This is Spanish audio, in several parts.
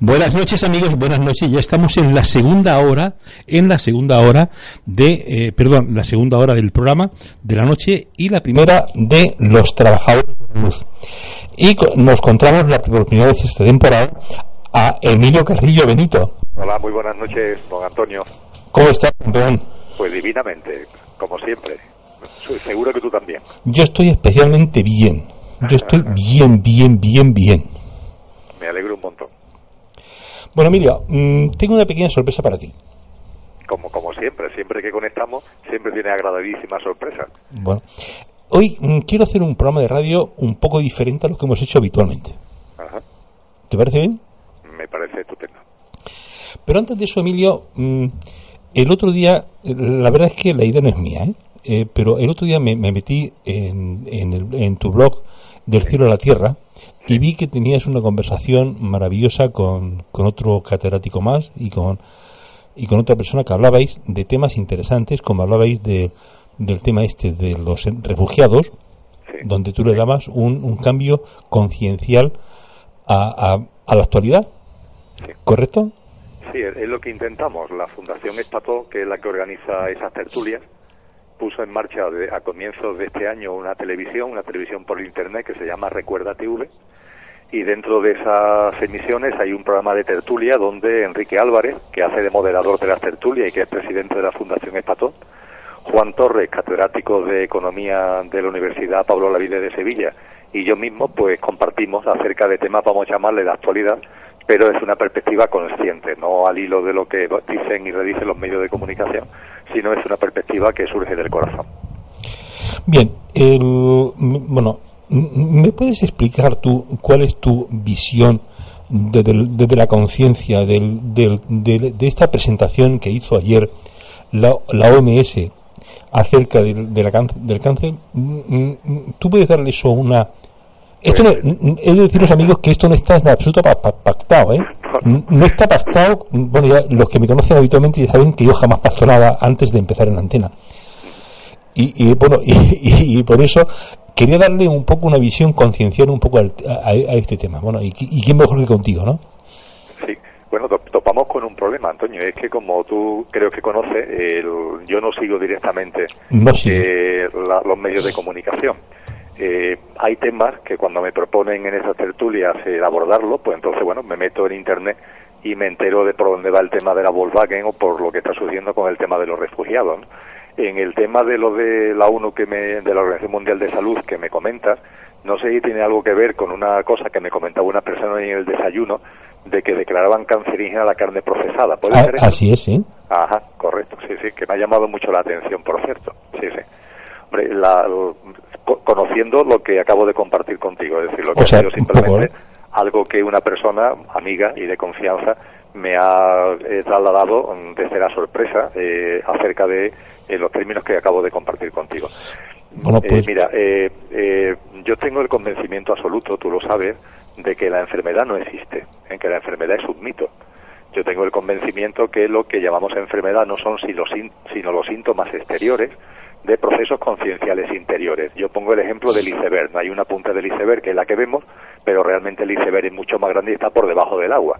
Buenas noches amigos, buenas noches. Ya estamos en la segunda hora, en la segunda hora de, eh, perdón, la segunda hora del programa de la noche y la primera de los trabajadores de la luz. Y nos encontramos la primera vez esta temporada a Emilio Carrillo Benito. Hola, muy buenas noches, don Antonio. ¿Cómo estás, campeón? Pues divinamente, como siempre. Seguro que tú también. Yo estoy especialmente bien. Yo estoy bien, bien, bien, bien. Me alegro un montón. Bueno, Emilio, mm, tengo una pequeña sorpresa para ti. Como, como siempre, siempre que conectamos, siempre tiene agradabilísima sorpresa. Bueno, hoy mm, quiero hacer un programa de radio un poco diferente a lo que hemos hecho habitualmente. Ajá. ¿Te parece bien? Me parece estupendo. Pero antes de eso, Emilio, mm, el otro día, la verdad es que la idea no es mía, ¿eh? Eh, pero el otro día me, me metí en, en, el- en tu blog del cielo a la tierra y vi que tenías una conversación maravillosa con, con otro catedrático más y con, y con otra persona que hablabais de temas interesantes, como hablabais de, del tema este de los refugiados, Sí. donde tú le dabas un, un cambio conciencial a, a, a la actualidad, Sí. ¿correcto? Sí, es lo que intentamos. La Fundación Espato, que es la que organiza esas tertulias, puso en marcha de- a comienzos de este año una televisión, una televisión por internet que se llama Recuerda TV. Y dentro de esas emisiones hay un programa de tertulia donde Enrique Álvarez, que hace de moderador de las tertulias y que es presidente de la Fundación Espato, Juan Torres, catedrático de Economía de la Universidad Pablo Lavide de Sevilla, y yo mismo, pues compartimos acerca de temas, vamos a llamarle de actualidad, pero es una perspectiva consciente, no al hilo de lo que dicen y redicen los medios de comunicación, sino es una perspectiva que surge del corazón. Bien, el, bueno, ¿me puedes explicar tú cuál es tu visión desde, el- desde la conciencia del- del- de, de esta presentación que hizo ayer la, la OMS acerca del, de la can- del cáncer? Mm, mm, mm, ¿Tú puedes darle eso una... Esto no, mm, he de deciros amigos que esto no está en absoluto pa- pa- pactado, ¿eh? N- No está pactado, bueno, ya los que me conocen habitualmente ya saben que yo jamás pacto nada antes de empezar en la antena y, y, bueno y, y- por eso quería darle un poco una visión concienciar un poco a, a este tema bueno y, y quién mejor que contigo no Sí, bueno, to- topamos con un problema, Antonio, es que como tú creo que conoces, el- yo no sigo directamente No eh, la- los medios de comunicación. Eh, hay temas que cuando me proponen en esas tertulias el abordarlo, pues entonces, bueno, me meto en Internet y me entero de por dónde va el tema de la Volkswagen o por lo que está sucediendo con el tema de los refugiados. ¿no? En el tema de lo de la ONU, que me, de la Organización Mundial de Salud, que me comentas, no sé si tiene algo que ver con una cosa que me comentaba una persona en el desayuno, de que declaraban cancerígena la carne procesada. ¿Puede A- ser eso? así es sí Ajá, correcto, sí, sí, que me ha llamado mucho la atención, por cierto. Sí, sí. Hombre, la- co- conociendo lo que acabo de compartir contigo, es decir, lo que ha sido simplemente algo que una persona amiga y de confianza me ha eh, trasladado mm, desde la sorpresa eh, acerca de eh, los términos que acabo de compartir contigo. Bueno, Eh, pues- mira, eh, eh, yo tengo el convencimiento absoluto, tú lo sabes, de que la enfermedad no existe, en que la enfermedad es un mito. Yo tengo el convencimiento que lo que llamamos enfermedad no son si los sín- sino los síntomas exteriores de procesos concienciales interiores. Yo pongo el ejemplo del iceberg. Hay una punta del iceberg que es la que vemos, pero realmente el iceberg es mucho más grande y está por debajo del agua.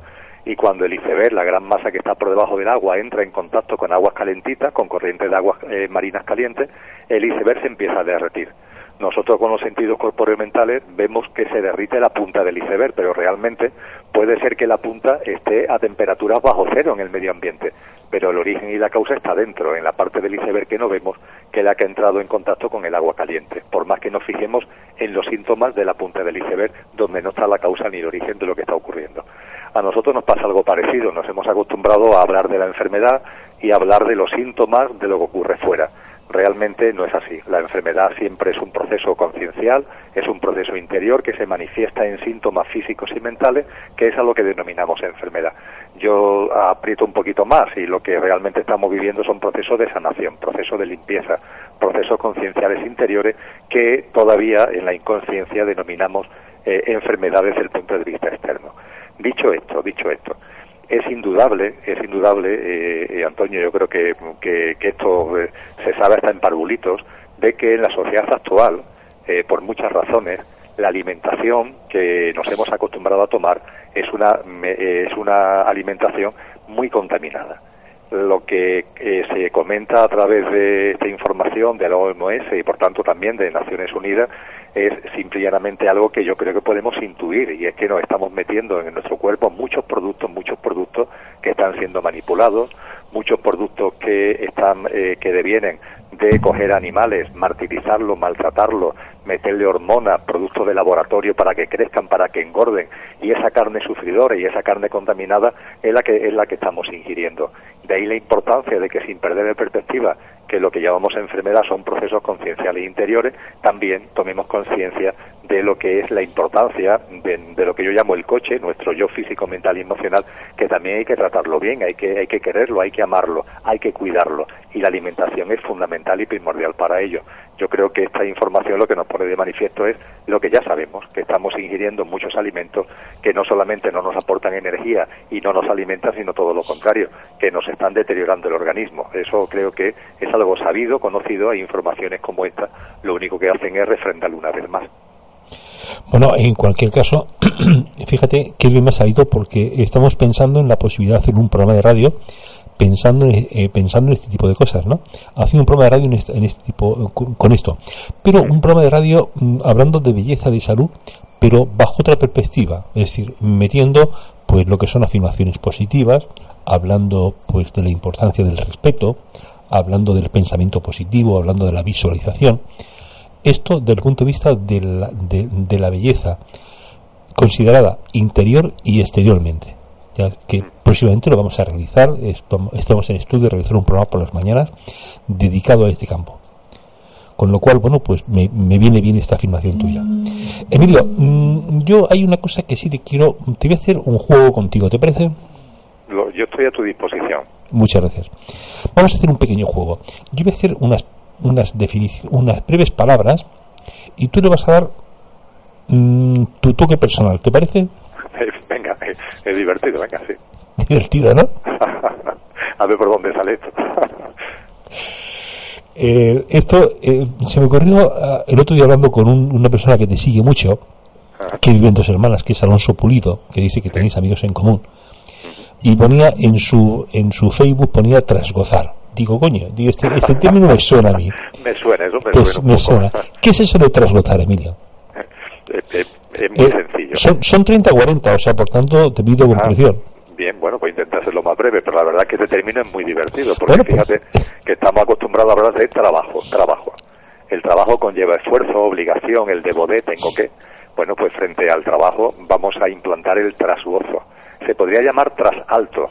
Y cuando el iceberg, la gran masa que está por debajo del agua, entra en contacto con aguas calentitas, con corrientes de aguas eh, marinas calientes, el iceberg se empieza a derretir. Nosotros con los sentidos corpóreos mentales vemos que se derrite la punta del iceberg, pero realmente puede ser que la punta esté a temperaturas bajo cero en el medio ambiente, pero el origen y la causa está dentro, en la parte del iceberg que no vemos, que la que ha entrado en contacto con el agua caliente, por más que nos fijemos en los síntomas de la punta del iceberg, donde no está la causa ni el origen de lo que está ocurriendo. A nosotros nos pasa algo parecido, nos hemos acostumbrado a hablar de la enfermedad y a hablar de los síntomas de lo que ocurre fuera realmente no es así. La enfermedad siempre es un proceso conciencial, es un proceso interior que se manifiesta en síntomas físicos y mentales, que es a lo que denominamos enfermedad. Yo aprieto un poquito más y lo que realmente estamos viviendo son procesos de sanación, procesos de limpieza, procesos concienciales interiores que todavía en la inconsciencia denominamos eh, enfermedades desde el punto de vista externo. Dicho esto, dicho esto, es indudable, es indudable, eh, eh, Antonio, yo creo que, que, esto eh, se sabe hasta en parvulitos, de que en la sociedad actual, por muchas razones, la alimentación que nos hemos acostumbrado a tomar es una, es una alimentación muy contaminada. Lo que se comenta a través de esta información de la OMS y por tanto también de Naciones Unidas es simplemente algo que yo creo que podemos intuir y es que nos estamos metiendo en nuestro cuerpo muchos productos, muchos productos que están siendo manipulados, muchos productos que están eh, que devienen de coger animales, martirizarlos, maltratarlos, meterle hormonas, productos de laboratorio para que crezcan, para que engorden, y esa carne sufridora y esa carne contaminada es la que es la que estamos ingiriendo. De ahí la importancia de que sin perder de perspectiva que lo que llamamos enfermedad son procesos concienciales interiores, también tomemos conciencia de lo que es la importancia de, lo que yo llamo el coche, nuestro yo físico, mental y emocional, que también hay que tratarlo bien, hay que, hay que quererlo, hay que amarlo, hay que cuidarlo, y la alimentación es fundamental y primordial para ello. Yo creo que esta información lo que nos pone de manifiesto es lo que ya sabemos, que estamos ingiriendo muchos alimentos que no solamente no nos aportan energía y no nos alimentan, sino todo lo contrario, que nos están deteriorando el organismo. Eso creo que es algo sabido, conocido, hay informaciones como esta, lo único que hacen es refrendarlo una vez más. Bueno, en cualquier caso, fíjate que bien me ha salido porque estamos pensando en la posibilidad de hacer un programa de radio pensando en, eh, pensando en este tipo de cosas, ¿no? Haciendo un programa de radio en este, en este tipo, con, esto. Pero un programa de radio mm, hablando de belleza, de salud, pero bajo otra perspectiva, es decir, metiendo pues lo que son afirmaciones positivas, hablando pues de la importancia del respeto, hablando del pensamiento positivo, hablando de la visualización. Esto desde el punto de vista de la, de la belleza, considerada interior y exteriormente ya que próximamente lo vamos a realizar. Estamos en estudio de realizar un programa por las mañanas dedicado a este campo. Con lo cual, bueno, pues me, viene bien esta afirmación tuya. Emilio, mm, yo hay una cosa que sí te quiero, te voy a hacer un juego contigo, ¿te parece? yo estoy a tu disposición. Muchas gracias. Vamos a hacer un pequeño juego. Yo voy a hacer unas, unas unas breves palabras y tú le vas a dar mm, tu toque personal, ¿te parece? venga, es, divertido, venga, sí. Divertido, ¿no? a ver por dónde sale esto. Eh, esto eh, se me ocurrió ah, el otro día hablando con una persona que te sigue mucho, ah. que vive en dos hermanas, que es Alonso Pulido, que dice que tenéis amigos en común. Y ponía en su en su Facebook ponía trasgozar. Digo, coño, digo, este, este término me suena a mí. me suena, eso me, pues suena, me suena. ¿Qué es eso de trasgozar, Emilio? Eh, es muy eh, sencillo. Son, son 30-40, o sea, por tanto, te pido comprensión. Ah, bien, bueno, pues intenta hacerlo más breve, pero la verdad es que este término es muy divertido, porque pues, fíjate que estamos acostumbrados a hablar de trabajo, trabajo. El trabajo conlleva esfuerzo, obligación, el debo de, tengo que. Bueno, pues frente al trabajo vamos a implantar el trasgozo. Se podría llamar trasalto,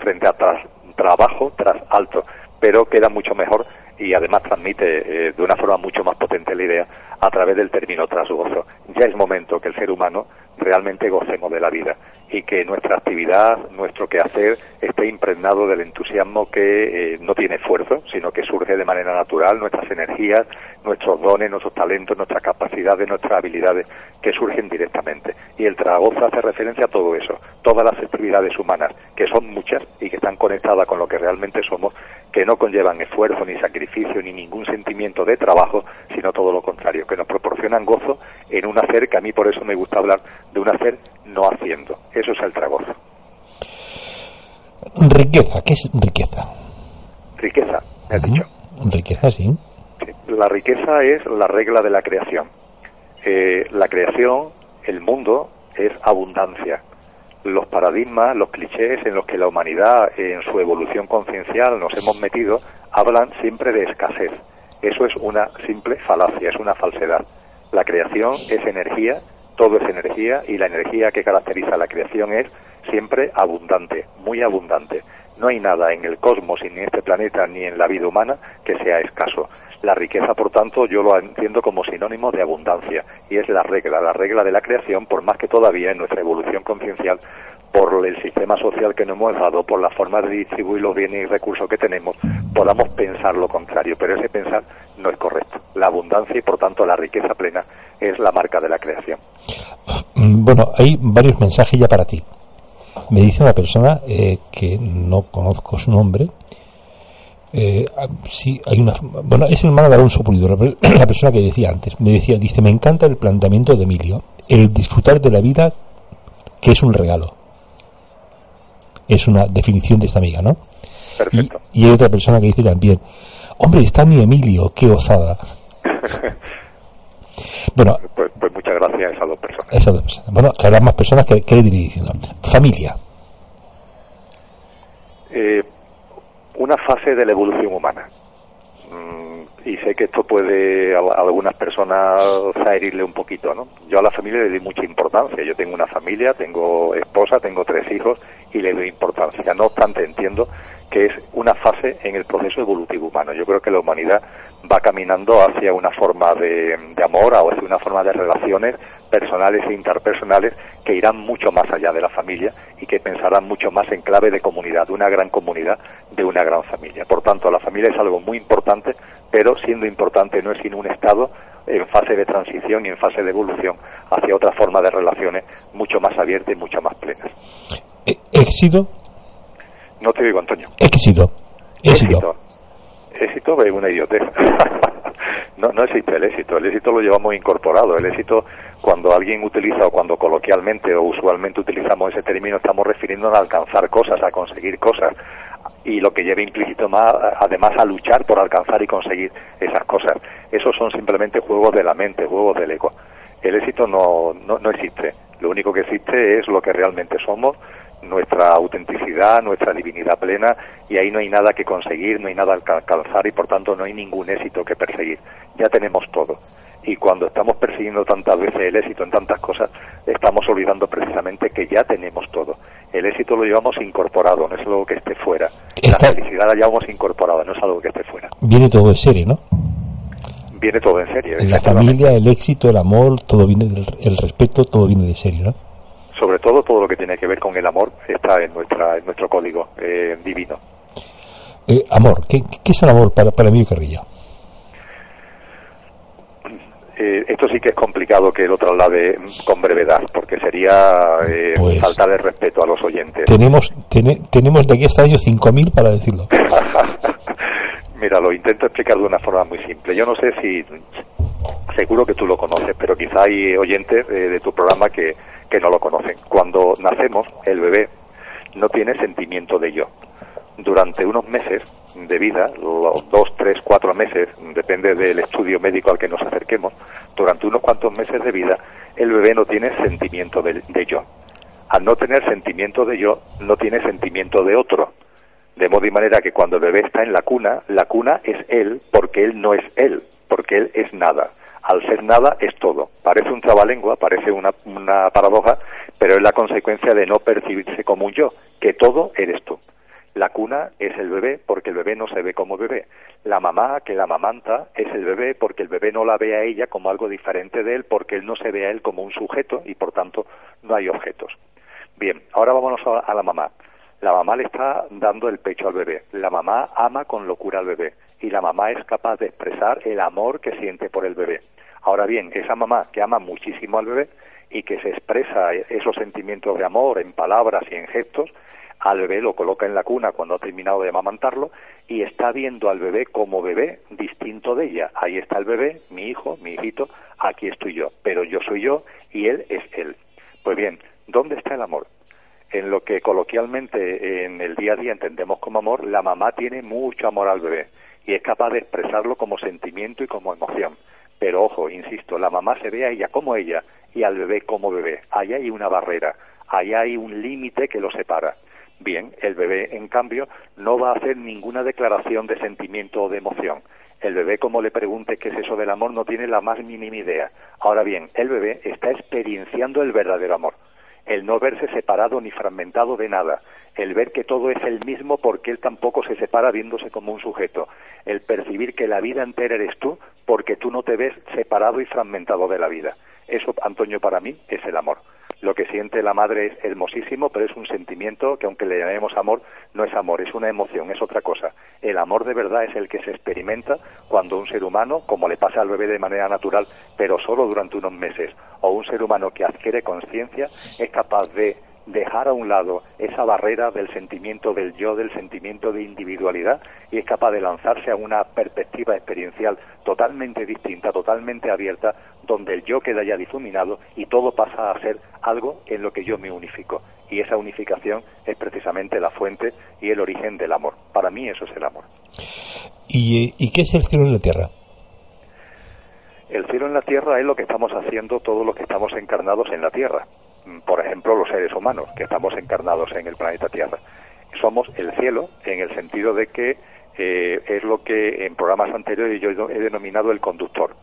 frente a tras, trabajo, trasalto, pero queda mucho mejor y además transmite eh, de una forma mucho más potente la idea a través del término trasgozo. Ya es momento que el ser humano realmente gocemos de la vida y que nuestra actividad, nuestro quehacer esté impregnado del entusiasmo que eh, no tiene esfuerzo, sino que surge de manera natural, nuestras energías, nuestros dones, nuestros talentos, nuestras capacidades, nuestras habilidades que surgen directamente. Y el tragozo hace referencia a todo eso, todas las actividades humanas, que son muchas y que están conectadas con lo que realmente somos, que no conllevan esfuerzo ni sacrificio ni ningún sentimiento de trabajo, sino todo lo contrario, que nos proporcionan gozo en un hacer que a mí por eso me gusta hablar de un hacer no haciendo. Eso es el tragozo. Riqueza, ¿qué es riqueza? Riqueza, me has dicho. Riqueza, sí. La riqueza es la regla de la creación. Eh, la creación, el mundo, es abundancia. Los paradigmas, los clichés en los que la humanidad, en su evolución conciencial, nos hemos metido, hablan siempre de escasez. Eso es una simple falacia, es una falsedad. La creación es energía, todo es energía y la energía que caracteriza la creación es siempre abundante, muy abundante. No hay nada en el cosmos, ni en este planeta, ni en la vida humana que sea escaso. La riqueza, por tanto, yo lo entiendo como sinónimo de abundancia y es la regla, la regla de la creación, por más que todavía en nuestra evolución conciencial, por el sistema social que nos hemos dado, por la forma de distribuir los bienes y recursos que tenemos, podamos pensar lo contrario, pero ese pensar no es correcto. La abundancia y, por tanto, la riqueza plena es la marca de la creación. Mm, bueno, hay varios mensajes ya para ti. Me dice una persona eh, que no conozco su nombre, eh, sí, hay una, bueno, es el hermano de Alonso Pulido, la, persona que decía antes. Me decía, dice, me encanta el planteamiento de Emilio, el disfrutar de la vida que es un regalo. Es una definición de esta amiga, ¿no? Y, hay otra persona que dice también, hombre, está mi Emilio, qué osada. bueno, pues, pues, muchas gracias a esas dos personas. Esas dos personas. Bueno, que habrá más personas que, que ir diciendo. Familia. Eh, una fase de la evolución humana. Mm, y sé que esto puede a, algunas personas herirle un poquito, ¿no? Yo a la familia le doy mucha importancia. Yo tengo una familia, tengo esposa, tengo tres hijos y le doy importancia. No obstante, entiendo que es una fase en el proceso evolutivo humano. Yo creo que la humanidad va caminando hacia una forma de, amor o hacia una forma de relaciones personales e interpersonales que irán mucho más allá de la familia y que pensarán mucho más en clave de comunidad, de una gran comunidad, de una gran familia. Por tanto, la familia es algo muy importante, pero siendo importante no es sino un estado en fase de transición y en fase de evolución hacia otra forma de relaciones mucho más abierta y mucho más plenas. Eh, ¿Éxito? No te digo, Antonio. Éxito. Éxito éxito es una idiotez. no, no existe el éxito. El éxito lo llevamos incorporado. El éxito, cuando alguien utiliza o cuando coloquialmente o usualmente utilizamos ese término, estamos refiriéndonos a alcanzar cosas, a conseguir cosas. Y lo que lleva implícito más, además, a luchar por alcanzar y conseguir esas cosas. Esos son simplemente juegos de la mente, juegos del ego. El éxito no, no, no existe. Lo único que existe es lo que realmente somos nuestra autenticidad, nuestra divinidad plena y ahí no hay nada que conseguir, no hay nada que alcanzar y por tanto no hay ningún éxito que perseguir. Ya tenemos todo. Y cuando estamos persiguiendo tantas veces el éxito en tantas cosas, estamos olvidando precisamente que ya tenemos todo. El éxito lo llevamos incorporado, no es algo que esté fuera. La felicidad la llevamos incorporada, no es algo que esté fuera. Viene todo de serie, ¿no? Viene todo en serie. La familia, el éxito, el amor, todo viene del el respeto, todo viene de serie, ¿no? Sobre todo todo lo que tiene que ver con el amor está en nuestra en nuestro código eh, divino. Eh, amor, ¿qué, es el amor para, para mí, Carrillo? Eh, esto sí que es complicado que lo traslade con brevedad, porque sería eh, pues faltar el respeto a los oyentes. Tenemos, tenemos de aquí hasta año 5.000 para decirlo. Mira, lo intento explicar de una forma muy simple. Yo no sé si, seguro que tú lo conoces, pero quizá hay oyentes de tu programa que, que no lo conocen. Cuando nacemos, el bebé no tiene sentimiento de yo. Durante unos meses de vida, los dos, tres, cuatro meses, depende del estudio médico al que nos acerquemos, durante unos cuantos meses de vida, el bebé no tiene sentimiento de, de yo. Al no tener sentimiento de yo, no tiene sentimiento de otro. De modo y manera que cuando el bebé está en la cuna, la cuna es él porque él no es él, porque él es nada al ser nada es todo. Parece un trabalengua, parece una, una paradoja, pero es la consecuencia de no percibirse como un yo, que todo eres tú. La cuna es el bebé porque el bebé no se ve como bebé. La mamá que la mamanta es el bebé porque el bebé no la ve a ella como algo diferente de él porque él no se ve a él como un sujeto y por tanto no hay objetos. Bien, ahora vámonos a la mamá. La mamá le está dando el pecho al bebé. La mamá ama con locura al bebé y la mamá es capaz de expresar el amor que siente por el bebé. Ahora bien, esa mamá que ama muchísimo al bebé y que se expresa esos sentimientos de amor en palabras y en gestos, al bebé lo coloca en la cuna cuando ha terminado de amamantarlo y está viendo al bebé como bebé distinto de ella. Ahí está el bebé, mi hijo, mi hijito, aquí estoy yo, pero yo soy yo y él es él. Pues bien, ¿dónde está el amor? En lo que coloquialmente en el día a día entendemos como amor, la mamá tiene mucho amor al bebé y es capaz de expresarlo como sentimiento y como emoción. Pero ojo, insisto, la mamá se ve a ella como ella y al bebé como bebé. Ahí hay una barrera, ahí hay un límite que lo separa. Bien, el bebé, en cambio, no va a hacer ninguna declaración de sentimiento o de emoción. El bebé, como le pregunte qué es eso del amor, no tiene la más mínima idea. Ahora bien, el bebé está experienciando el verdadero amor. El no verse separado ni fragmentado de nada. el ver que todo es el mismo porque él tampoco se separa viéndose como un sujeto, el percibir que la vida entera eres tú porque tú no te ves separado y fragmentado de la vida. Eso, Antonio, para mí es el amor. Lo que siente la madre es hermosísimo, pero es un sentimiento que aunque le llamemos amor, no es amor, es una emoción, es otra cosa. El amor de verdad es el que se experimenta cuando un ser humano, como le pasa al bebé de manera natural, pero solo durante unos meses, o un ser humano que adquiere conciencia, es capaz de dejar a un lado esa barrera del sentimiento del yo, del sentimiento de individualidad y es capaz de lanzarse a una perspectiva experiencial totalmente distinta, totalmente abierta, donde el yo queda ya difuminado y todo pasa a ser algo en lo que yo me unifico. Y esa unificación es precisamente la fuente y el origen del amor. Para mí eso es el amor. ¿Y, y qué es el cielo en la tierra? El cielo en la tierra es lo que estamos haciendo todos los que estamos encarnados en la tierra por ejemplo, los seres humanos, que estamos encarnados en el planeta Tierra. Somos el cielo en el sentido de que eh, es lo que en programas anteriores yo he denominado el conductor.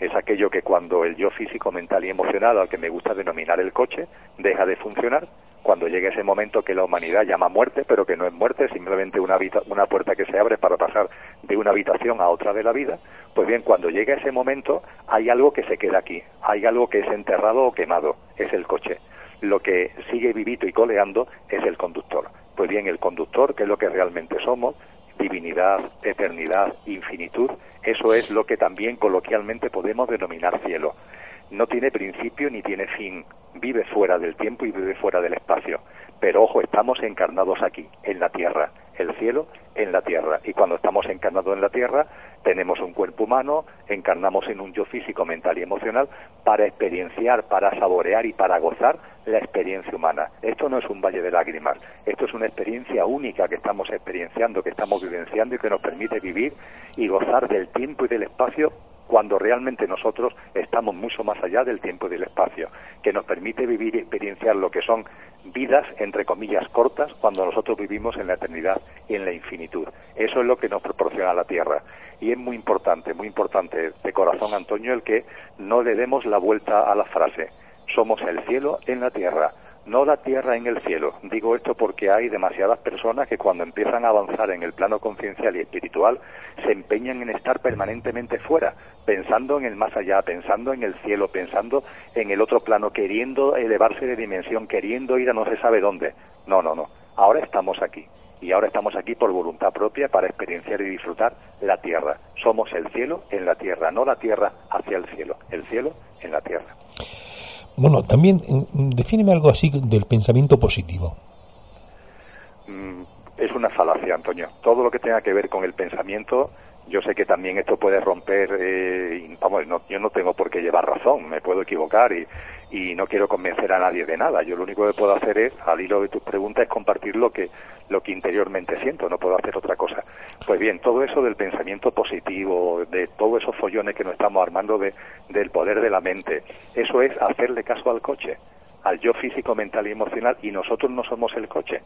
Es aquello que cuando el yo físico, mental y emocional, al que me gusta denominar el coche, deja de funcionar, cuando llega ese momento que la humanidad llama muerte, pero que no es muerte, simplemente una, una puerta que se abre para pasar de una habitación a otra de la vida, pues bien, cuando llega ese momento hay algo que se queda aquí, hay algo que es enterrado o quemado, es el coche. Lo que sigue vivito y coleando es el conductor. Pues bien, el conductor, que es lo que realmente somos, divinidad, eternidad, infinitud, eso es lo que también coloquialmente podemos denominar cielo. No tiene principio ni tiene fin, vive fuera del tiempo y vive fuera del espacio. Pero ojo, estamos encarnados aquí, en la tierra, el cielo en la tierra. Y cuando estamos encarnados en la tierra, tenemos un cuerpo humano, encarnamos en un yo físico, mental y emocional para experienciar, para saborear y para gozar la experiencia humana. Esto no es un valle de lágrimas, esto es una experiencia única que estamos experienciando, que estamos vivenciando y que nos permite vivir y gozar del tiempo y del espacio cuando realmente nosotros estamos mucho más allá del tiempo y del espacio, que nos permite vivir y experienciar lo que son vidas, entre comillas, cortas, cuando nosotros vivimos en la eternidad y en la infinitud. Eso es lo que nos proporciona la Tierra. Y es muy importante, muy importante de corazón, Antonio, el que no le demos la vuelta a la frase. Somos el cielo en la Tierra no la tierra en el cielo. Digo esto porque hay demasiadas personas que cuando empiezan a avanzar en el plano conciencial y espiritual se empeñan en estar permanentemente fuera, pensando en el más allá, pensando en el cielo, pensando en el otro plano, queriendo elevarse de dimensión, queriendo ir a no se sabe dónde. No, no, no. Ahora estamos aquí. Y ahora estamos aquí por voluntad propia para experienciar y disfrutar la tierra. Somos el cielo en la tierra, no la tierra hacia el cielo, el cielo en la tierra. Bueno, también mm, defíneme algo así del pensamiento positivo. Mm, es una falacia, Antonio. Todo lo que tenga que ver con el pensamiento, yo sé que también esto puede romper, eh, vamos, yo no tengo por qué llevar razón, me puedo equivocar y, y no quiero convencer a nadie de nada. Yo lo único que puedo hacer es, al hilo de tus preguntas, es compartir lo que, lo que interiormente siento, no puedo hacer otra cosa. Pues bien, todo eso del pensamiento positivo, de todos esos follones que nos estamos armando de, del poder de la mente, eso es hacerle caso al coche, al yo físico, mental y emocional, y nosotros no somos el coche.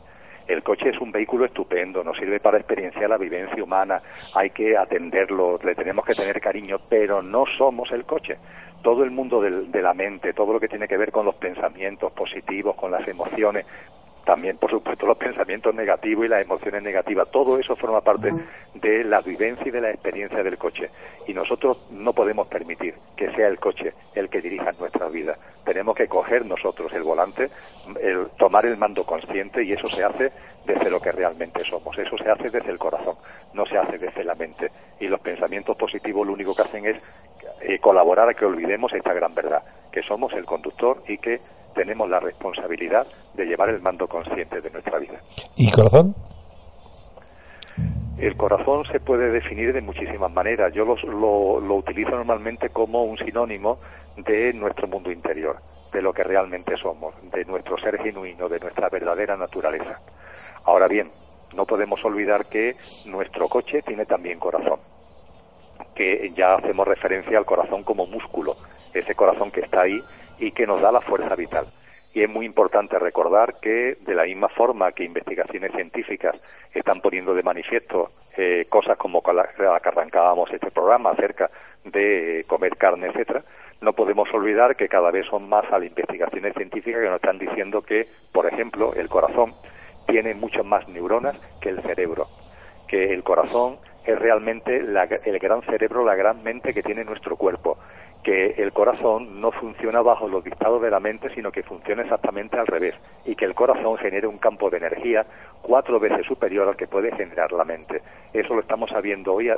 El coche es un vehículo estupendo, nos sirve para experienciar la vivencia humana, hay que atenderlo, le tenemos que tener cariño, pero no somos el coche todo el mundo de la mente, todo lo que tiene que ver con los pensamientos positivos, con las emociones, también por supuesto los pensamientos negativos y las emociones negativas, todo eso forma parte de la vivencia y de la experiencia del coche. Y nosotros no podemos permitir que sea el coche el que dirija nuestra vida. Tenemos que coger nosotros el volante, el, tomar el mando consciente y eso se hace desde lo que realmente somos. Eso se hace desde el corazón, no se hace desde la mente. Y los pensamientos positivos lo único que hacen es eh, colaborar a que olvidemos esta gran verdad, que somos el conductor y que tenemos la responsabilidad de llevar el mando consciente de nuestra vida. ¿Y corazón? El corazón se puede definir de muchísimas maneras. Yo lo, lo, utilizo normalmente como un sinónimo de nuestro mundo interior, de lo que realmente somos, de nuestro ser genuino, de nuestra verdadera naturaleza. Ahora bien, no podemos olvidar que nuestro coche tiene también corazón, que ya hacemos referencia al corazón como músculo, ese corazón que está ahí y que nos da la fuerza vital. Y es muy importante recordar que, de la misma forma que investigaciones científicas están poniendo de manifiesto eh, cosas como la, que arrancábamos este programa acerca de comer carne, etcétera, no podemos olvidar que cada vez son más las investigaciones científicas que nos están diciendo que, por ejemplo, el corazón tiene muchas más neuronas que el cerebro, que el corazón es realmente el gran cerebro, la gran mente que tiene nuestro cuerpo, que el corazón no funciona bajo los dictados de la mente, sino que funciona exactamente al revés, y que el corazón genera un campo de energía cuatro veces superior al que puede generar la mente. Eso lo estamos sabiendo hoy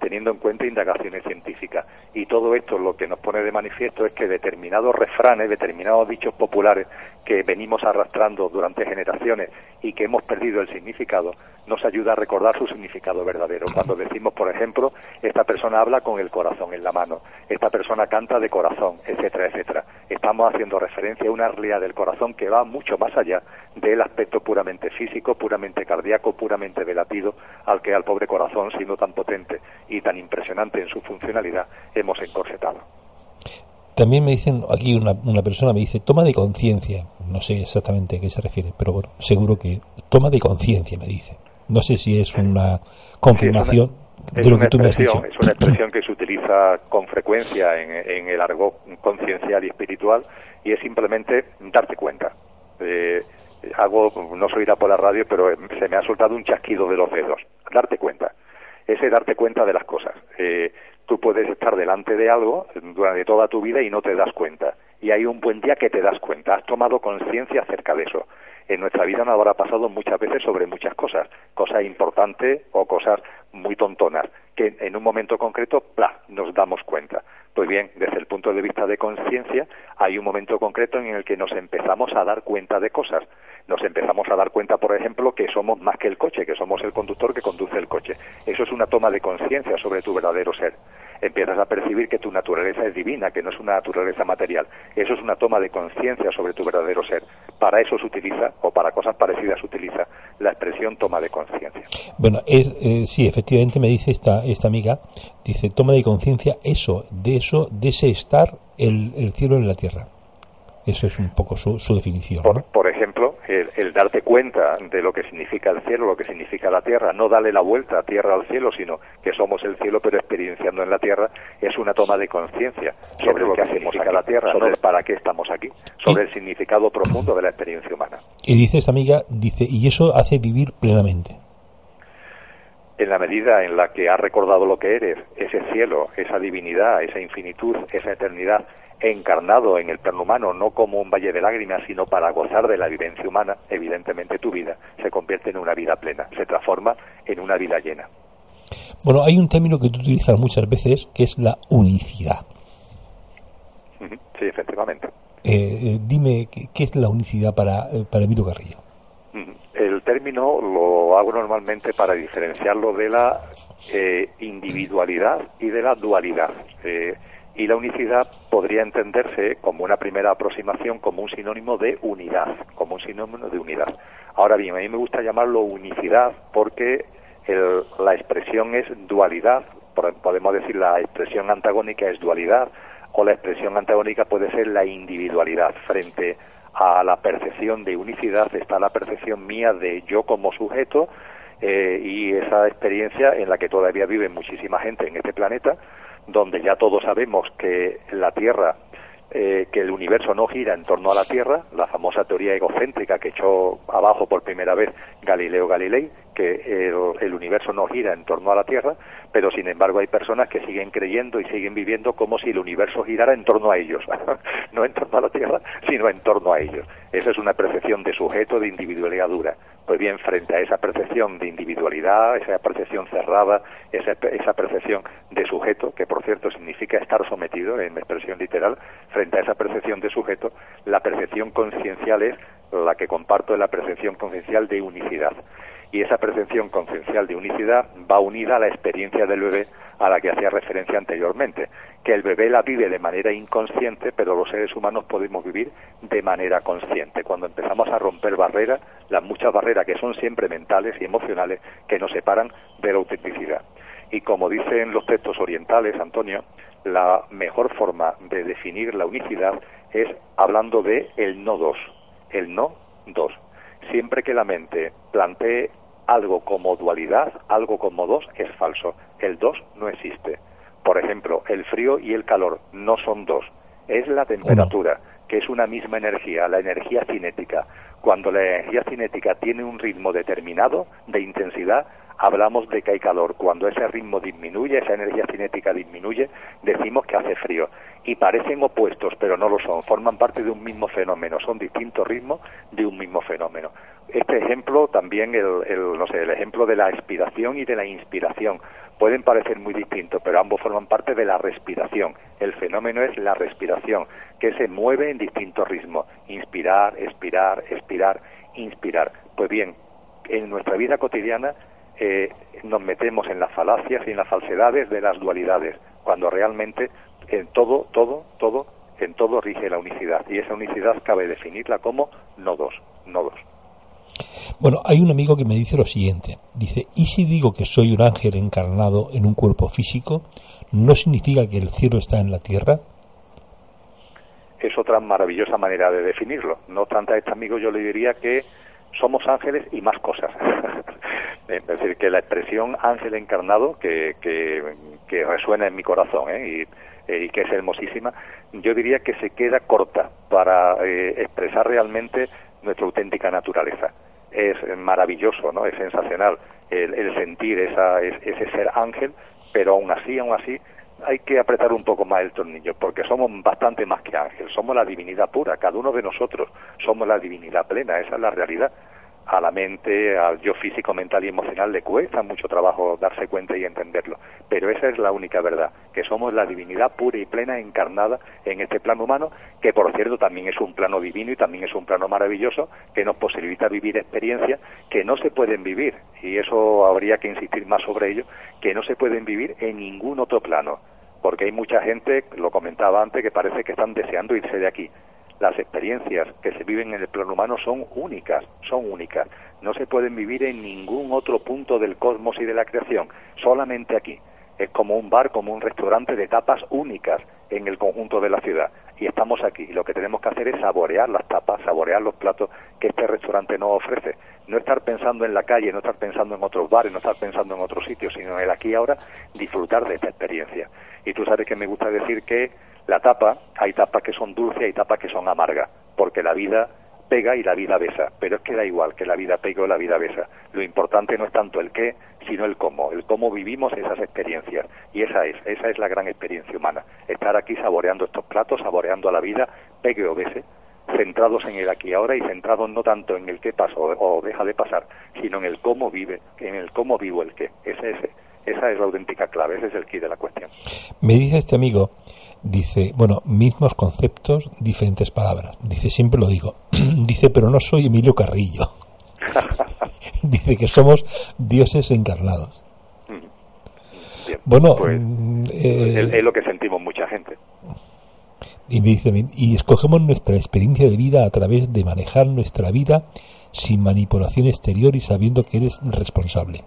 teniendo en cuenta indagaciones científicas. Y todo esto lo que nos pone de manifiesto es que determinados refranes, determinados dichos populares que venimos arrastrando durante generaciones y que hemos perdido el significado, nos ayuda a recordar su significado verdadero. Cuando decimos, por ejemplo, esta persona habla con el corazón en la mano, esta persona canta de corazón, etcétera, etcétera. Estamos haciendo referencia a una realidad del corazón que va mucho más allá del aspecto puramente físico, puramente cardíaco, puramente de latido, al que al pobre corazón, siendo tan potente y tan impresionante en su funcionalidad, hemos encorsetado. También me dicen, aquí una, una persona me dice, toma de conciencia. No sé exactamente a qué se refiere, pero bueno, seguro que toma de conciencia, me dice. No sé si es una confirmación de lo que tú me has dicho. Es una expresión que se utiliza con frecuencia en, el argot conciencial y espiritual y es simplemente darte cuenta. Eh, hago, no soy ir por la radio, pero se me ha soltado un chasquido de los dedos. Darte cuenta. Ese darte cuenta de las cosas. Eh, tú puedes estar delante de algo durante toda tu vida y no te das cuenta. Y hay un buen día que te das cuenta, has tomado conciencia acerca de eso. En nuestra vida nos habrá pasado muchas veces sobre muchas cosas, cosas importantes o cosas muy tontonas, que en un momento concreto, ¡pla!, nos damos cuenta. Pues bien, desde el punto de vista de conciencia, hay un momento concreto en el que nos empezamos a dar cuenta de cosas. Nos empezamos a dar cuenta, por ejemplo, que somos más que el coche, que somos el conductor que conduce el coche. Eso es una toma de conciencia sobre tu verdadero ser empiezas a percibir que tu naturaleza es divina, que no es una naturaleza material. Eso es una toma de conciencia sobre tu verdadero ser. Para eso se utiliza, o para cosas parecidas se utiliza, la expresión toma de conciencia. Bueno, es, eh, sí, efectivamente me dice esta, esta amiga, dice, toma de conciencia eso, de eso, de ese estar el, el cielo en la tierra. Eso es un poco su, definición. Por, ejemplo, el, darte cuenta de lo que significa el cielo, lo que significa la tierra, no darle la vuelta a tierra al cielo, sino que somos el cielo pero experienciando en la tierra, es una toma de conciencia sobre lo que hacemos acá la tierra, sobre para qué estamos aquí, sobre el significado profundo de la experiencia humana. Y dice esta amiga, dice, y eso hace vivir plenamente en la medida en la que has recordado lo que eres, ese cielo, esa divinidad, esa infinitud, esa eternidad, encarnado en el plano humano, no como un valle de lágrimas, sino para gozar de la vivencia humana, evidentemente tu vida se convierte en una vida plena, se transforma en una vida llena. Bueno, hay un término que tú utilizas muchas veces, que es la unicidad. Sí, efectivamente. Eh, eh, dime, ¿qué es la unicidad para, eh, para Emilio Carrillo? El término lo hago normalmente para diferenciarlo de la individualidad y de la dualidad y la unicidad podría entenderse como una primera aproximación como un sinónimo de unidad, como un sinónimo de unidad. Ahora bien, a mí me gusta llamarlo unicidad porque la expresión es dualidad, podemos decir la expresión antagónica es dualidad o la expresión antagónica puede ser la individualidad. Frente a la percepción de unicidad está la percepción mía de yo como sujeto eh, y esa experiencia en la que todavía vive muchísima gente en este planeta donde ya todos sabemos que la Tierra, eh, que el universo no gira en torno a la Tierra, la famosa teoría egocéntrica que echó abajo por primera vez Galileo Galilei, que el, universo no gira en torno a la Tierra, pero sin embargo hay personas que siguen creyendo y siguen viviendo como si el universo girara en torno a ellos, no en torno a la Tierra, sino en torno a ellos. Esa es una percepción de sujeto, de individualidad dura. Pues bien, frente a esa percepción de individualidad, esa percepción cerrada, esa, esa percepción de sujeto, que por cierto significa estar sometido en expresión literal, frente a esa percepción de sujeto, la percepción conciencial es la que comparto la percepción conciencial de unicidad y esa percepción conciencial de unicidad va unida a la experiencia del bebé a la que hacía referencia anteriormente, que el bebé la vive de manera inconsciente, pero los seres humanos podemos vivir de manera consciente. Cuando empezamos a romper barreras, las muchas barreras que son siempre mentales y emocionales que nos separan de la autenticidad. Y como dicen los textos orientales, Antonio, la mejor forma de definir la unicidad es hablando de el no dos, el no dos. Siempre que la mente plantee algo como dualidad, algo como dos, es falso. El dos no existe. Por ejemplo, el frío y el calor no son dos. Es la temperatura, que es una misma energía, la energía cinética. Cuando la energía cinética tiene un ritmo determinado de intensidad, hablamos de que hay calor. Cuando ese ritmo disminuye, esa energía cinética disminuye, decimos que hace frío. Y parecen opuestos, pero no lo son. Forman parte de un mismo fenómeno. Son distintos ritmos de un mismo fenómeno. Este ejemplo, también el, el, no sé, el ejemplo de la expiración y de la inspiración, pueden parecer muy distintos, pero ambos forman parte de la respiración. El fenómeno es la respiración, que se mueve en distintos ritmos. Inspirar, expirar, expirar, inspirar. Pues bien, en nuestra vida cotidiana eh, nos metemos en las falacias y en las falsedades de las dualidades, cuando realmente en todo, todo, todo, en todo rige la unicidad. Y esa unicidad cabe definirla como nodos, nodos. Bueno, hay un amigo que me dice lo siguiente. Dice, ¿y si digo que soy un ángel encarnado en un cuerpo físico, no significa que el cielo está en la tierra? Es otra maravillosa manera de definirlo. No obstante, a este amigo yo le diría que somos ángeles y más cosas. es decir, que la expresión ángel encarnado, que, que, resuena en mi corazón ¿eh? y, que es hermosísima, yo diría que se queda corta para eh, expresar realmente nuestra auténtica naturaleza. Es maravilloso, ¿no? Es sensacional el, sentir esa, ese ser ángel, pero aún así, aún así, hay que apretar un poco más el tornillo, porque somos bastante más que ángel, somos la divinidad pura, cada uno de nosotros somos la divinidad plena, esa es la realidad a la mente, al yo físico, mental y emocional le cuesta mucho trabajo darse cuenta y entenderlo. Pero esa es la única verdad, que somos la divinidad pura y plena encarnada en este plano humano, que por cierto también es un plano divino y también es un plano maravilloso que nos posibilita vivir experiencias que no se pueden vivir, y eso habría que insistir más sobre ello, que no se pueden vivir en ningún otro plano, porque hay mucha gente, lo comentaba antes, que parece que están deseando irse de aquí las experiencias que se viven en el plano humano son únicas, son únicas. No se pueden vivir en ningún otro punto del cosmos y de la creación, solamente aquí. Es como un bar, como un restaurante de tapas únicas en el conjunto de la ciudad. Y estamos aquí. Y lo que tenemos que hacer es saborear las tapas, saborear los platos que este restaurante nos ofrece. No estar pensando en la calle, no estar pensando en otros bares, no estar pensando en otros sitios, sino en el aquí y ahora, disfrutar de esta experiencia. Y tú sabes que me gusta decir que la tapa, hay tapas que son dulces, hay tapas que son amargas, porque la vida pega y la vida besa, pero es que da igual que la vida pega o la vida besa. Lo importante no es tanto el qué, sino el cómo, el cómo vivimos esas experiencias. Y esa es, esa es la gran experiencia humana, estar aquí saboreando estos platos, saboreando a la vida, pegue o bese, centrados en el aquí y ahora y centrados no tanto en el qué pasa o, deja de pasar, sino en el cómo vive, en el cómo vivo el qué. Ese, ese, esa es la auténtica clave, ese es el key de la cuestión. Me dice este amigo dice, bueno, mismos conceptos, diferentes palabras. Dice, siempre lo digo. dice, pero no soy Emilio Carrillo. dice que somos dioses encarnados. Bueno, pues, mm, eh, es, lo que sentimos mucha gente. Y me dice, y escogemos nuestra experiencia de vida a través de manejar nuestra vida sin manipulación exterior y sabiendo que eres responsable.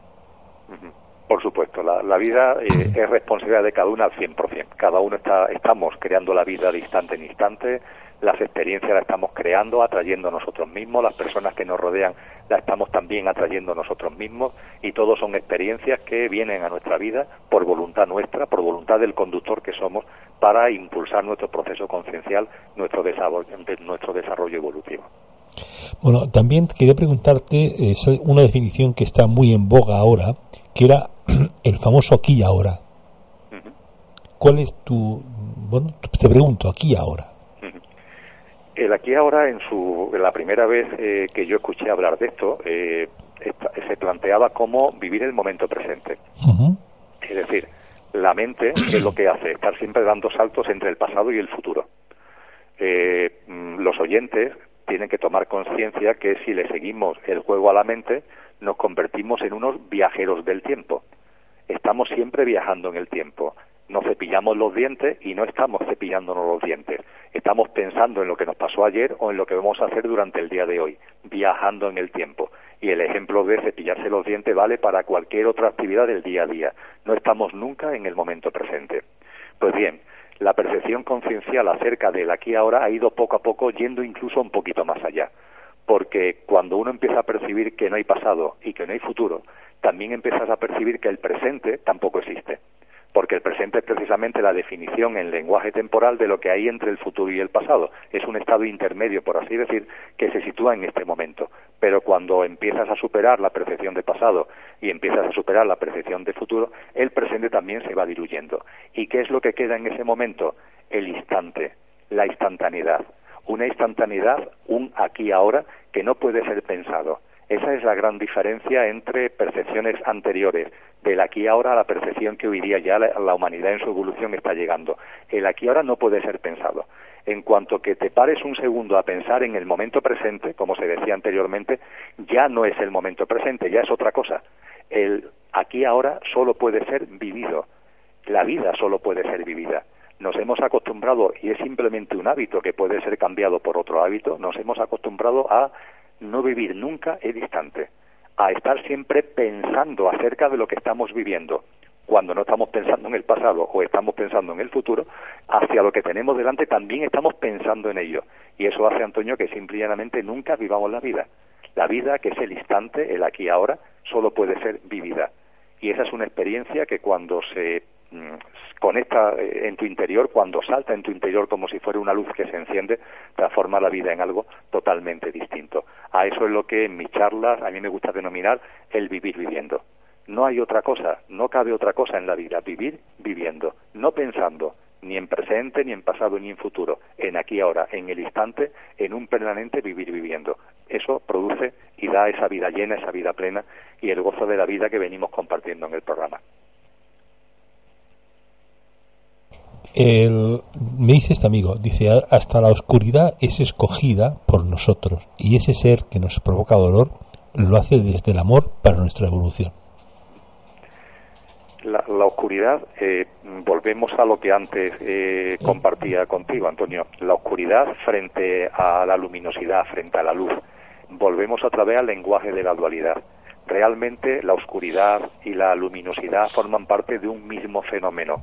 La, vida eh, es responsabilidad de cada uno al 100%. Cada uno está, estamos creando la vida de instante en instante, las experiencias las estamos creando, atrayendo nosotros mismos, las personas que nos rodean las estamos también atrayendo nosotros mismos y todos son experiencias que vienen a nuestra vida por voluntad nuestra, por voluntad del conductor que somos para impulsar nuestro proceso conciencial, nuestro desarrollo, nuestro desarrollo evolutivo. Bueno, también quería preguntarte eh, una definición que está muy en boga ahora, que era el famoso aquí y ahora. ¿Cuál es tu, bueno, te pregunto, aquí y ahora? El aquí y ahora, en, su, la primera vez eh, que yo escuché hablar de esto, eh, se planteaba como vivir el momento presente. Es decir, la mente es lo que hace, estar siempre dando saltos entre el pasado y el futuro. Eh, mm, los oyentes tienen que tomar conciencia que si le seguimos el juego a la mente, nos convertimos en unos viajeros del tiempo. Estamos siempre viajando en el tiempo. Nos cepillamos los dientes y no estamos cepillándonos los dientes. Estamos pensando en lo que nos pasó ayer o en lo que vamos a hacer durante el día de hoy, viajando en el tiempo. Y el ejemplo de cepillarse los dientes vale para cualquier otra actividad del día a día. No estamos nunca en el momento presente. Pues bien, la percepción conciencial acerca del aquí y ahora ha ido poco a poco yendo incluso un poquito más allá porque cuando uno empieza a percibir que no hay pasado y que no hay futuro, también empiezas a percibir que el presente tampoco existe. Porque el presente es precisamente la definición en lenguaje temporal de lo que hay entre el futuro y el pasado. Es un estado intermedio, por así decir, que se sitúa en este momento. Pero cuando empiezas a superar la percepción de pasado y empiezas a superar la percepción de futuro, el presente también se va diluyendo. ¿Y qué es lo que queda en ese momento? El instante, la instantaneidad. Una instantaneidad, un aquí ahora, que no puede ser pensado esa es la gran diferencia entre percepciones anteriores, del aquí ahora a la percepción que hoy día ya la, humanidad en su evolución está llegando. El aquí ahora no puede ser pensado. En cuanto que te pares un segundo a pensar en el momento presente, como se decía anteriormente, ya no es el momento presente, ya es otra cosa. El aquí ahora solo puede ser vivido. La vida solo puede ser vivida nos hemos acostumbrado, y es simplemente un hábito que puede ser cambiado por otro hábito, nos hemos acostumbrado a no vivir nunca el instante, a estar siempre pensando acerca de lo que estamos viviendo, cuando no estamos pensando en el pasado o estamos pensando en el futuro, hacia lo que tenemos delante también estamos pensando en ello. Y eso hace, Antonio, que simplemente nunca vivamos la vida. La vida, que es el instante, el aquí y ahora, solo puede ser vivida. Y esa es una experiencia que cuando se mm, conecta eh, en tu interior, cuando salta en tu interior como si fuera una luz que se enciende, transforma la vida en algo totalmente distinto. A eso es lo que en mis charlas a mí me gusta denominar el vivir viviendo. No hay otra cosa, no cabe otra cosa en la vida, vivir viviendo, no pensando ni en presente, ni en pasado, ni en futuro, en aquí ahora, en el instante, en un permanente vivir viviendo. Eso produce y da esa vida llena, esa vida plena y el gozo de la vida que venimos compartiendo en el programa. Me dice este amigo, dice, hasta la oscuridad es escogida por nosotros y ese ser que nos provoca dolor lo hace desde el amor para nuestra evolución. La, oscuridad, eh, volvemos a lo que antes eh, compartía contigo, Antonio, la oscuridad frente a la luminosidad, frente a la luz. Volvemos otra vez al lenguaje de la dualidad. Realmente la oscuridad y la luminosidad forman parte de un mismo fenómeno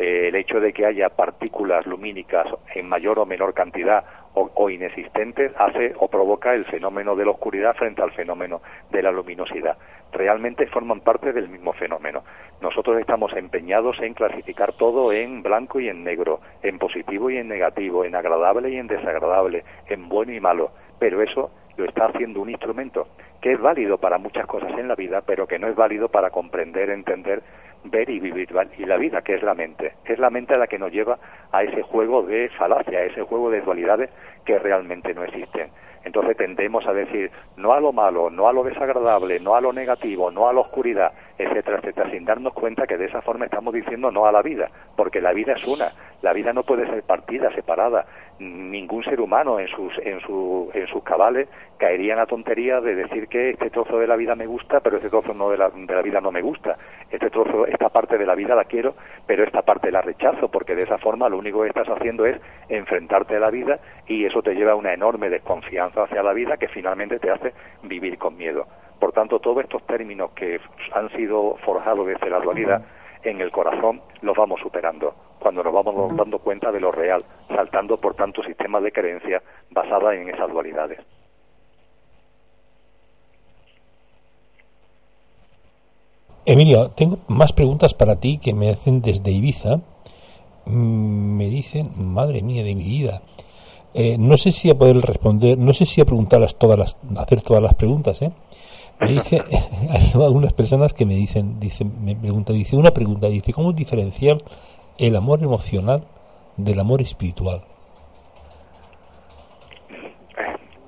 eh, el hecho de que haya partículas lumínicas en mayor o menor cantidad o, inexistentes hace o provoca el fenómeno de la oscuridad frente al fenómeno de la luminosidad. Realmente forman parte del mismo fenómeno. Nosotros estamos empeñados en clasificar todo en blanco y en negro, en positivo y en negativo, en agradable y en desagradable, en bueno y malo, pero eso lo está haciendo un instrumento que es válido para muchas cosas en la vida, pero que no es válido para comprender, entender ver y vivir y la vida, que es la mente. Es la mente la que nos lleva a ese juego de falacia, a ese juego de dualidades que realmente no existen. Entonces tendemos a decir no a lo malo, no a lo desagradable, no a lo negativo, no a la oscuridad, etcétera, etcétera, sin darnos cuenta que de esa forma estamos diciendo no a la vida, porque la vida es una, la vida no puede ser partida, separada. Ningún ser humano en sus, en, su, en sus cabales caería en la tontería de decir que este trozo de la vida me gusta, pero este trozo no de, la, de la vida no me gusta. Este trozo, esta parte de la vida la quiero, pero esta parte la rechazo, porque de esa forma lo único que estás haciendo es enfrentarte a la vida y eso te lleva a una enorme desconfianza hacia la vida que finalmente te hace vivir con miedo. Por tanto, todos estos términos que han sido forjados desde la dualidad en el corazón los vamos superando cuando nos vamos dando cuenta de lo real, saltando por tanto sistemas de creencia basadas en esas dualidades. Emilio, tengo más preguntas para ti que me hacen desde Ibiza. Mm, me dicen, madre mía de mi vida. Eh, no sé si a poder responder, no sé si a preguntarlas todas las, hacer todas las preguntas, ¿eh? Me dice, hay algunas personas que me dicen, dicen, me preguntan, dice una pregunta, dice, ¿cómo diferenciar el amor emocional del amor espiritual?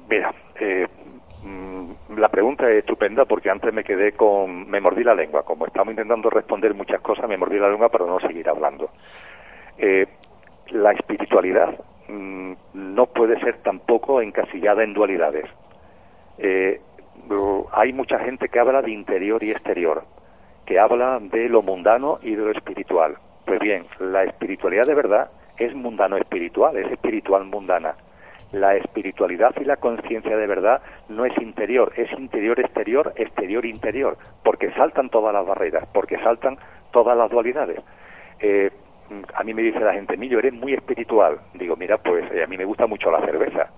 Mira, eh, mm, la pregunta es estupenda porque antes me quedé con, me mordí la lengua, como estamos intentando responder muchas cosas, me mordí la lengua para no seguir hablando. Eh, la espiritualidad mm, no puede ser tampoco encasillada en dualidades. Eh, hay mucha gente que habla de interior y exterior, que habla de lo mundano y de lo espiritual. Pues bien, la espiritualidad de verdad es mundano espiritual, es espiritual mundana. La espiritualidad y la conciencia de verdad no es interior, es interior exterior, exterior interior, porque saltan todas las barreras, porque saltan todas las dualidades. Eh, a mí me dice la gente, Millo, eres muy espiritual. Digo, mira, pues eh, a mí me gusta mucho la cerveza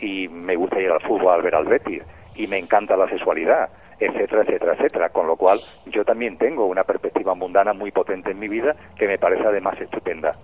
y me gusta ir al fútbol al ver al Betis y me encanta la sexualidad etcétera, etcétera, etcétera. Con lo cual, yo también tengo una perspectiva mundana muy potente en mi vida que me parece además estupenda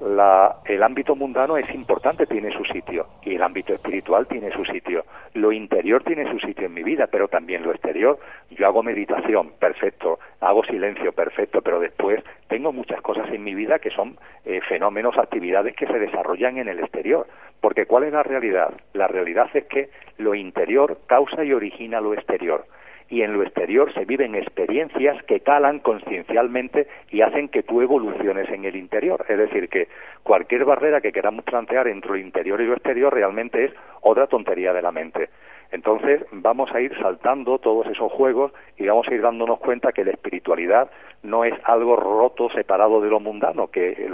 el ámbito mundano es importante, tiene su sitio, y el ámbito espiritual tiene su sitio. Lo interior tiene su sitio en mi vida, pero también lo exterior. Yo hago meditación, perfecto, hago silencio, perfecto, pero después tengo muchas cosas en mi vida que son eh, fenómenos, actividades que se desarrollan en el exterior. Porque ¿cuál es la realidad? La realidad es que lo interior causa y origina lo exterior y en lo exterior se viven experiencias que calan conciencialmente y hacen que tú evoluciones en el interior. Es decir, que cualquier barrera que queramos plantear entre lo interior y lo exterior realmente es otra tontería de la mente. Entonces vamos a ir saltando todos esos juegos y vamos a ir dándonos cuenta que la espiritualidad no es algo roto, separado de lo mundano, que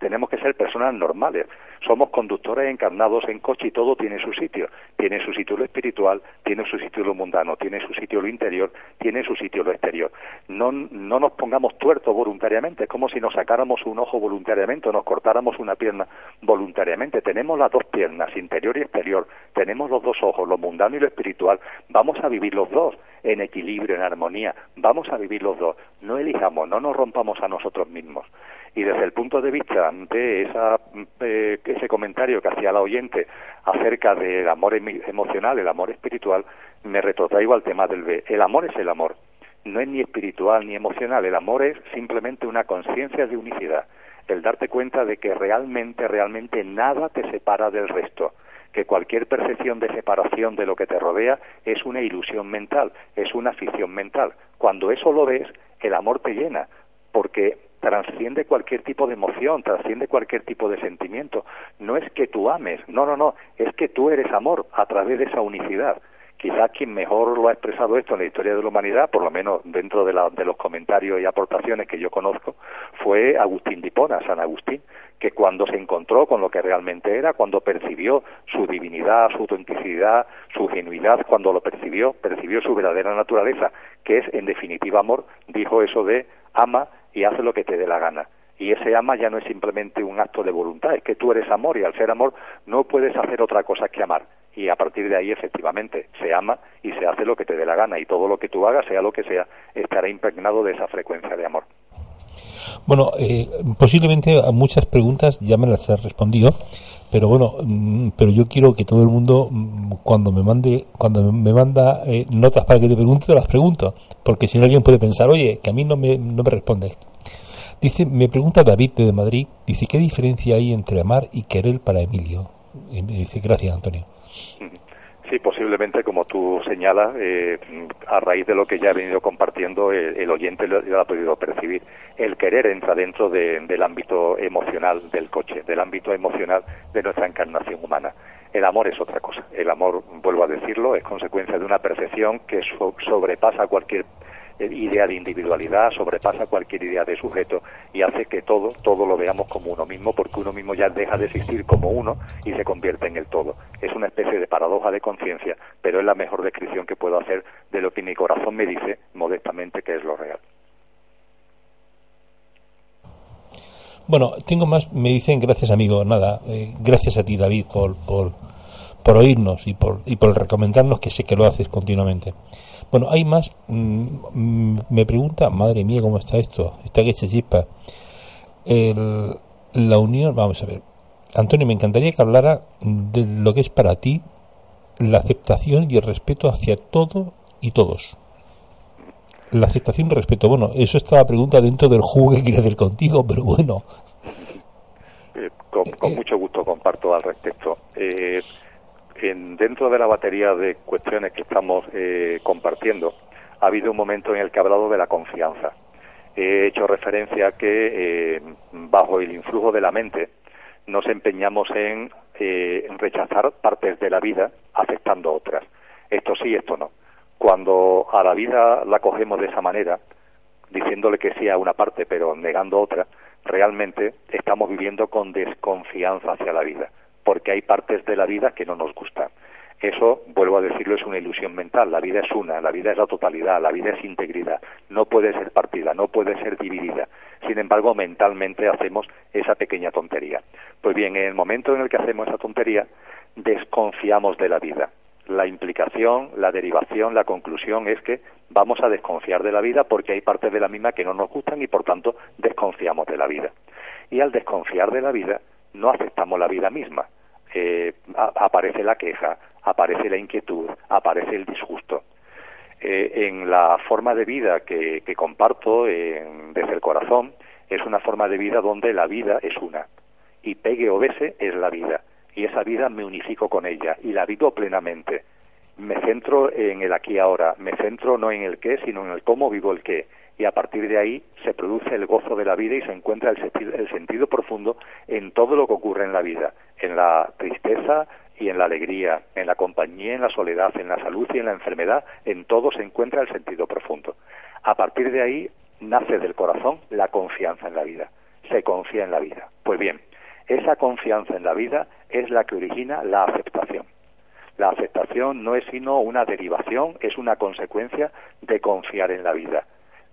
tenemos que ser personas normales. Somos conductores encarnados en coche y todo tiene su sitio. Tiene su sitio lo espiritual, tiene su sitio lo mundano, tiene su sitio lo interior, tiene su sitio lo exterior. No, no nos pongamos tuertos voluntariamente, es como si nos sacáramos un ojo voluntariamente o nos cortáramos una pierna voluntariamente. Tenemos las dos piernas, interior y exterior, tenemos los dos ojos, lo mundano y lo espiritual. Vamos a vivir los dos en equilibrio, en armonía. Vamos a vivir los dos. No elijamos, no nos rompamos a nosotros mismos. Y desde el punto de vista de esa, eh, ese comentario que hacía la oyente acerca del amor emocional, el amor espiritual, me retrotraigo al tema del B. El amor es el amor. No es ni espiritual ni emocional. El amor es simplemente una conciencia de unicidad. El darte cuenta de que realmente, realmente nada te separa del resto que cualquier percepción de separación de lo que te rodea es una ilusión mental, es una ficción mental. Cuando eso lo ves, el amor te llena, porque trasciende cualquier tipo de emoción, trasciende cualquier tipo de sentimiento. No es que tú ames, no, no, no, es que tú eres amor a través de esa unicidad. Quizás quien mejor lo ha expresado esto en la historia de la humanidad, por lo menos dentro de, de los comentarios y aportaciones que yo conozco, fue Agustín de Hipona, San Agustín, que cuando se encontró con lo que realmente era, cuando percibió su divinidad, su autenticidad, su genuidad, cuando lo percibió, percibió su verdadera naturaleza, que es en definitiva amor, dijo eso de ama y hace lo que te dé la gana. Y ese ama ya no es simplemente un acto de voluntad, es que tú eres amor y al ser amor no puedes hacer otra cosa que amar. Y a partir de ahí, efectivamente, se ama y se hace lo que te dé la gana y todo lo que tú hagas, sea lo que sea, estará impregnado de esa frecuencia de amor. Bueno, eh, posiblemente a muchas preguntas ya me las has respondido, pero bueno, mm, pero yo quiero que todo el mundo mm, cuando me mande cuando me manda eh, notas para que te pregunte, te las pregunto, porque si no alguien puede pensar, oye, que a mí no me, no me responde. Dice, me pregunta David de Madrid, dice, ¿qué diferencia hay entre amar y querer para Emilio? Y me dice, gracias, Antonio. Sí, posiblemente, como tú señalas, eh, a raíz de lo que ya he venido compartiendo, el, oyente lo, ha podido percibir. El querer entra dentro del ámbito emocional del coche, del ámbito emocional de nuestra encarnación humana. El amor es otra cosa. El amor, vuelvo a decirlo, es consecuencia de una percepción que sobrepasa cualquier idea de individualidad, sobrepasa cualquier idea de sujeto y hace que todo, todo lo veamos como uno mismo, porque uno mismo ya deja de existir como uno y se convierte en el todo. Es una especie de paradoja de conciencia, pero es la mejor descripción que puedo hacer de lo que mi corazón me dice modestamente que es lo real. Bueno, tengo más, me dicen, gracias amigo, nada, eh, gracias a ti David por, por, por oírnos y por, y por recomendarnos que sé que lo haces continuamente. Bueno, hay más. Mm, mm, me pregunta, madre mía, ¿cómo está esto? Está que se chispa. la unión, vamos a ver. Antonio, me encantaría que hablara de lo que es para ti la aceptación y el respeto hacia todo y todos. La aceptación y el respeto. Bueno, eso está la pregunta dentro del juego que quiero hacer contigo, pero bueno. Eh, con, con, mucho gusto comparto al respecto. Eh, dentro de la batería de cuestiones que estamos eh, compartiendo, ha habido un momento en el que he hablado de la confianza. He hecho referencia a que eh, bajo el influjo de la mente nos empeñamos en, eh, en rechazar partes de la vida aceptando otras. Esto sí, esto no. Cuando a la vida la cogemos de esa manera, diciéndole que sí a una parte pero negando otra, realmente estamos viviendo con desconfianza hacia la vida porque hay partes de la vida que no nos gustan. Eso, vuelvo a decirlo, es una ilusión mental. La vida es una, la vida es la totalidad, la vida es integridad. No puede ser partida, no puede ser dividida. Sin embargo, mentalmente hacemos esa pequeña tontería. Pues bien, en el momento en el que hacemos esa tontería, desconfiamos de la vida. la implicación, la derivación, la conclusión es que vamos a desconfiar de la vida porque hay partes de la misma que no nos gustan y por tanto desconfiamos de la vida. Y al desconfiar de la vida no aceptamos la vida misma. Eh, aparece la queja, aparece la inquietud, aparece el disgusto. Eh, en la forma de vida que, comparto desde el corazón, es una forma de vida donde la vida es una. Y pegue o bese es la vida. Y esa vida me unifico con ella y la vivo plenamente. Me centro en el aquí y ahora. Me centro no en el qué, sino en el cómo vivo el qué y a partir de ahí se produce el gozo de la vida y se encuentra el sentido, profundo en todo lo que ocurre en la vida, en la tristeza y en la alegría, en la compañía, en la soledad, en la salud y en la enfermedad, en todo se encuentra el sentido profundo. A partir de ahí nace del corazón la confianza en la vida, se confía en la vida. Pues bien, esa confianza en la vida es la que origina la aceptación. La aceptación no es sino una derivación, es una consecuencia de confiar en la vida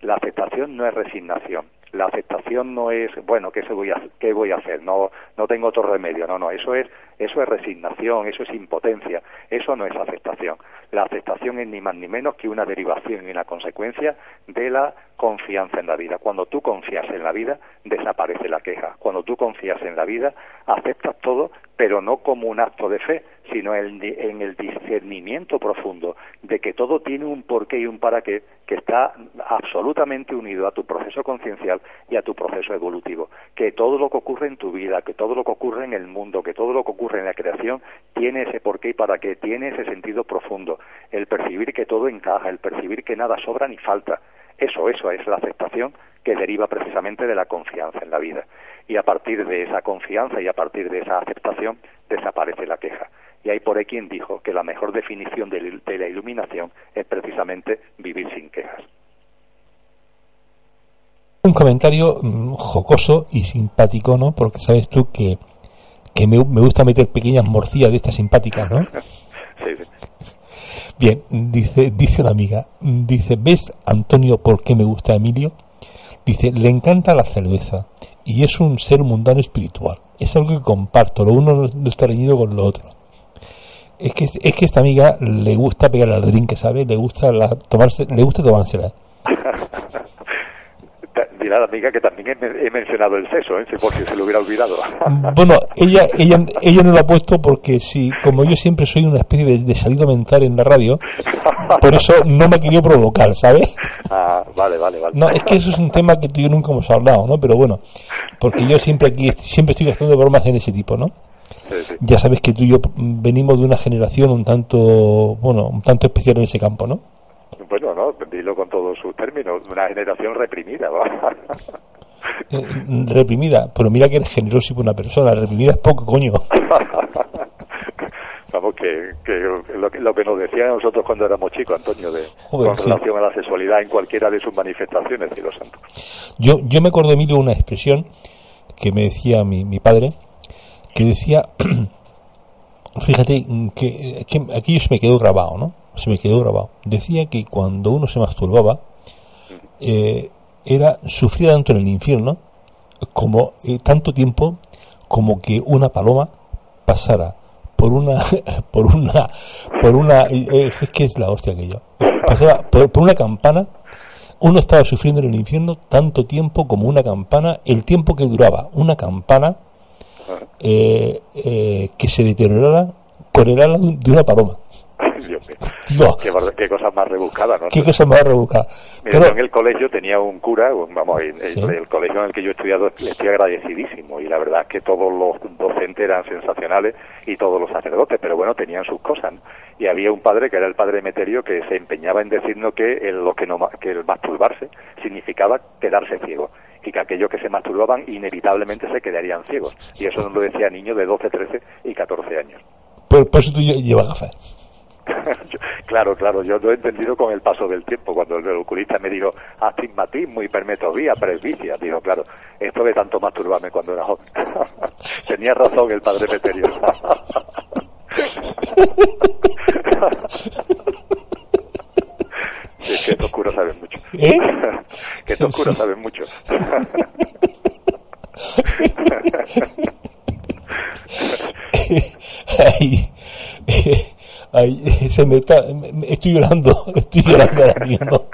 la aceptación no es resignación. La aceptación no es, bueno, ¿qué, se voy, a, qué voy a hacer? No, no tengo otro remedio. No, no, eso es, eso es resignación, eso es impotencia, eso no es aceptación. La aceptación es ni más ni menos que una derivación y una consecuencia de la confianza en la vida. Cuando tú confías en la vida, desaparece la queja. Cuando tú confías en la vida, aceptas todo, pero no como un acto de fe, sino en, el discernimiento profundo de que todo tiene un porqué y un para qué que está absolutamente unido a tu proceso conciencial y a tu proceso evolutivo. Que todo lo que ocurre en tu vida, que todo lo que ocurre en el mundo, que todo lo que ocurre en la creación tiene ese porqué y para qué, tiene ese sentido profundo. El percibir que todo encaja, el percibir que nada sobra ni falta. Eso, eso es la aceptación que deriva precisamente de la confianza en la vida. Y a partir de esa confianza y a partir de esa aceptación desaparece la queja. Y hay por ahí quien dijo que la mejor definición de, la iluminación es precisamente vivir sin quejas. Un comentario mm, jocoso y simpático, ¿no? Porque sabes tú que, que me, gusta meter pequeñas morcillas de estas simpáticas, ¿no? sí, sí. Bien, dice, dice una amiga, dice, ¿ves, Antonio, por qué me gusta Emilio? Dice, le encanta la cerveza y es un ser mundano espiritual. Es algo que comparto, lo uno no está reñido con lo otro es que es que esta amiga le gusta pegar al drink, ¿sabe? Le gusta la, tomarse, le gusta tomársela. Dirá la amiga que también he, mencionado el sexo, ¿eh? por si se lo hubiera olvidado. bueno, ella, ella, ella no lo ha puesto porque si, como yo siempre soy una especie de, salido mental en la radio, por eso no me quería provocar, ¿sabe? Ah, vale, vale, vale. No, es que eso es un tema que tú y yo nunca hemos hablado, ¿no? Pero bueno, porque yo siempre aquí, siempre estoy gastando bromas en ese tipo, ¿no? Ya sabes que tú y yo venimos de una generación un tanto, bueno, un tanto especial en ese campo, ¿no? Bueno, no, dilo con todos sus términos, una generación reprimida. Eh, reprimida, pero mira que eres generoso y buena persona, reprimida es poco, coño. Vamos, que, lo, que, lo que nos decían nosotros cuando éramos chicos, Antonio, de, con relación a la sexualidad en cualquiera de sus manifestaciones, cielo santo. Yo, yo me acuerdo, Emilio, una expresión que me decía mi, mi padre, que decía, fíjate, que, que aquello se me quedó grabado, ¿no? Se me quedó grabado. Decía que cuando uno se masturbaba, eh, era sufrir tanto en el infierno como eh, tanto tiempo como que una paloma pasara por una por una por una eh, es que es la hostia que yo pasaba por, una campana uno estaba sufriendo en el infierno tanto tiempo como una campana el tiempo que duraba una campana eh, eh, que se deteriorara con el ala de una paloma. Dios Qué, qué, cosa más rebuscada, ¿no? Qué cosa más rebuscada. Pero, en el colegio tenía un cura, vamos, el, el, colegio en el que yo he estudiado estoy agradecidísimo y la verdad es que todos los docentes eran sensacionales y todos los sacerdotes, pero bueno, tenían sus cosas. Y había un padre que era el padre Meterio que se empeñaba en decirnos que, el, lo que, no, que el masturbarse significaba quedarse ciego que aquellos que se masturbaban inevitablemente se quedarían ciegos. Y eso nos lo decía niños de 12, 13 y 14 años. Por, por eso tú llevas gafas. claro, claro, yo lo he entendido con el paso del tiempo, cuando el oculista me dijo astigmatismo, hipermetropía, presbicia, digo, claro, esto de tanto masturbarme cuando era joven. Tenía razón el padre Peterio. es que estos curas saben mucho. ¿Eh? que estos curas saben mucho. ay, Ay, se me está, estoy llorando, estoy llorando ahora mismo.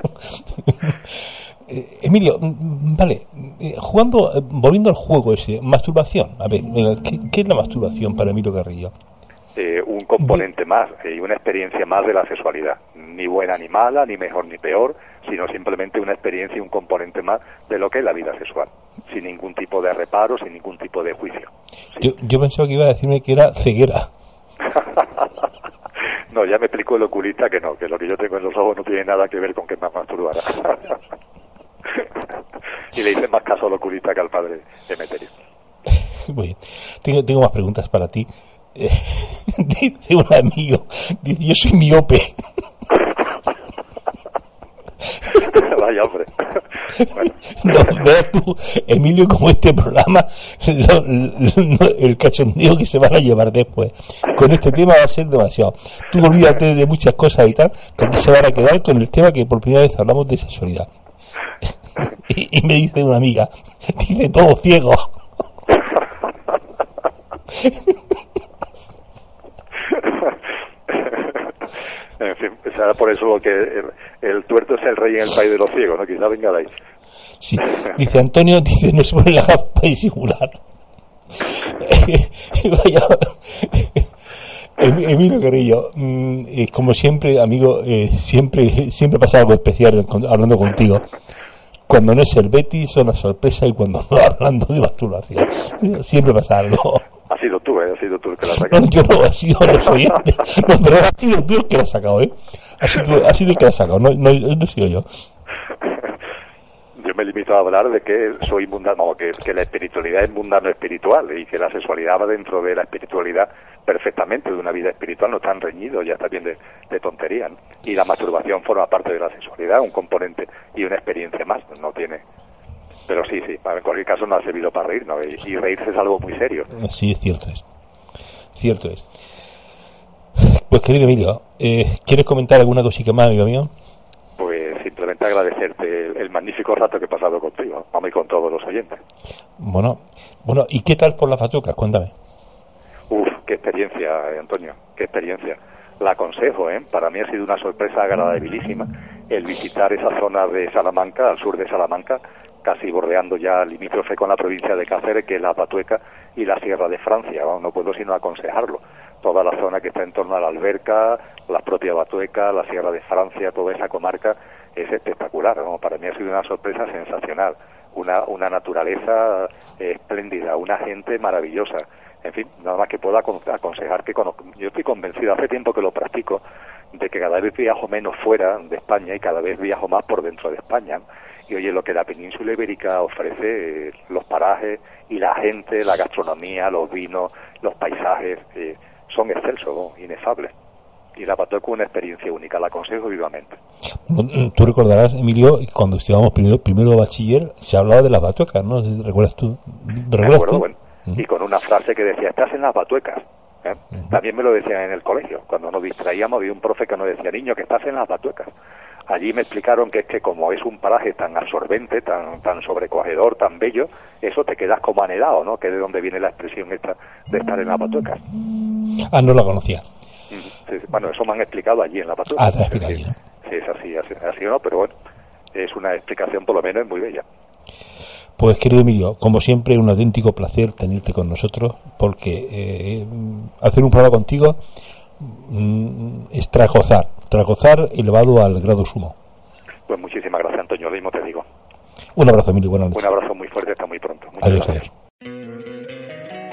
Eh, Emilio, mm, vale, eh, jugando, eh, volviendo al juego ese, masturbación. A ver, ¿qué, qué es la masturbación para Emilio Carrillo? Eh, un componente más y una experiencia más de la sexualidad. Ni buena ni mala, ni mejor ni peor, sino simplemente una experiencia y un componente más de lo que es la vida sexual, sin ningún tipo de reparo, sin ningún tipo de juicio. Yo, yo pensaba que iba a decirme que era ceguera. no, ya me explicó el oculista que no, que lo que yo tengo en los ojos no tiene nada que ver con que me masturbara. y le hice más caso al oculista que al padre Emeterio. Muy bien. Tengo, tengo más preguntas para ti. Eh, dice un amigo, dice, yo soy miope. Vaya hombre. Bueno. No, veas tú, Emilio, como este programa, lo- lo- el cachondeo que se van a llevar después con este tema va a ser demasiado. Tú olvídate de muchas cosas y tal, que aquí se van a quedar con el tema que por primera vez hablamos de sexualidad. Y, y me dice una amiga, dice todo ciego. En fin, será por eso que el, tuerto es el rey en el país de los ciegos, ¿no? Quizá venga de ahí. Sí, dice Antonio, dice, no se pone la gafa para disimular. Vaya. Em- Emilio Carrillo, mm, eh, como siempre, amigo, eh, siempre siempre pasa algo especial hablando contigo. Cuando no es el Betis, son una sorpresa y cuando no hablando de masturbación. Siempre pasa algo. Ha sido tú, ¿eh? Ha sido tú el que la No, sacado. yo no, ha sido los oyentes. No, pero ha sido tú el que la has sacado, ¿eh? Ha sido, ha sido el que la has sacado, no, no, no he sido yo. Yo me limito a hablar de que soy mundano, no, que, que la espiritualidad es mundano espiritual y que la sexualidad va dentro de la espiritualidad perfectamente, de una vida espiritual, no están reñidos, ya está bien de, de tontería. ¿no? Y la masturbación forma parte de la sexualidad, un componente y una experiencia más, no tiene. Pero sí, sí, en cualquier caso no ha servido para reír, ¿no? Y, y reírse es algo muy serio. Sí, es cierto es. Cierto es. Pues querido Emilio, eh, ¿quieres comentar alguna cosita más, amigo mío? Pues simplemente agradecerte el, el magnífico rato que he pasado contigo, vamos y con todos los oyentes. Bueno, bueno, ¿y qué tal por las fatucas? Cuéntame. Uf, qué experiencia, eh, Antonio, qué experiencia. La aconsejo, ¿eh? Para mí ha sido una sorpresa agradabilísima el visitar esa zona de Salamanca, al sur de Salamanca, casi bordeando ya limítrofe con la provincia de Cáceres, que es la Patueca y la Sierra de Francia. No puedo sino aconsejarlo. Toda la zona que está en torno a la Alberca, la propia Batueca, la Sierra de Francia, toda esa comarca es espectacular. ¿no? Para mí ha sido una sorpresa sensacional. Una, una naturaleza eh, espléndida, una gente maravillosa en fin, nada más que puedo acon- aconsejar que cono- yo estoy convencido, hace tiempo que lo practico, de que cada vez viajo menos fuera de España y cada vez viajo más por dentro de España. Y oye, lo que la península ibérica ofrece, eh, los parajes y la gente, la gastronomía, los vinos, los paisajes, eh, son excelsos, ¿no? inefables. Y la es una experiencia única, la aconsejo vivamente. Bueno, Tú recordarás, Emilio, cuando estudiábamos primero, primero bachiller, se hablaba de las batuecas, ¿no? ¿Recuerdas tú? ¿Recuerdas acuerdo, tú? bueno, y con una frase que decía, estás en las batuecas. ¿eh? También me lo decían en el colegio. Cuando nos distraíamos había un profe que nos decía, niño, que estás en las batuecas. Allí me explicaron que es que como es un paraje tan absorbente, tan, tan sobrecogedor, tan bello, eso te quedas como anhelado, ¿no? Que es de donde viene la expresión esta de estar en las batuecas. Ah, no la conocía. Sí, bueno, eso me han explicado allí en la batueca. Ah, te lo. Sí, es así, así, así o no, pero bueno, es una explicación por lo menos muy bella. Pues querido Emilio, como siempre, un auténtico placer tenerte con nosotros, porque eh, hacer un programa contigo mm, es tras gozar, tras gozar elevado al grado sumo. Pues muchísimas gracias, Antonio. Lo mismo te digo. Un abrazo, Emilio, buenas Un noches. abrazo muy fuerte, hasta muy pronto. Muchas Adiós, gracias. adiós.